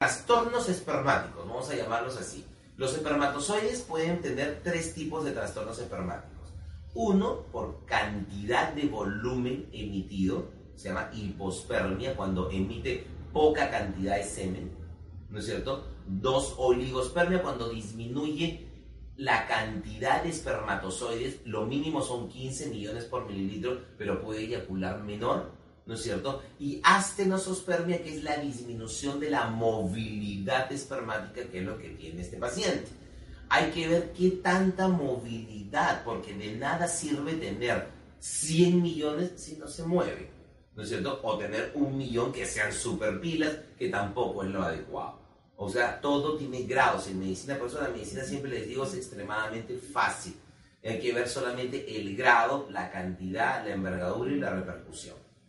Trastornos espermáticos, vamos a llamarlos así. Los espermatozoides pueden tener tres tipos de trastornos espermáticos. Uno, por cantidad de volumen emitido, se llama hipospermia, cuando emite poca cantidad de semen, ¿no es cierto? Dos, oligospermia, cuando disminuye la cantidad de espermatozoides, lo mínimo son 15 millones por mililitro, pero puede eyacular menor, ¿no es cierto? Y astenosospermia, que es la disminución de la movilidad espermática, que es lo que tiene este paciente hay que ver qué tanta movilidad, porque de nada sirve tener 100 millones si no se mueve, ¿no es cierto? O tener un millón que sean super pilas, que tampoco es lo adecuado. O sea, todo tiene grados en medicina, por eso la medicina siempre les digo es extremadamente fácil. Hay que ver solamente el grado, la cantidad, la envergadura y la repercusión.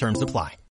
Terms apply.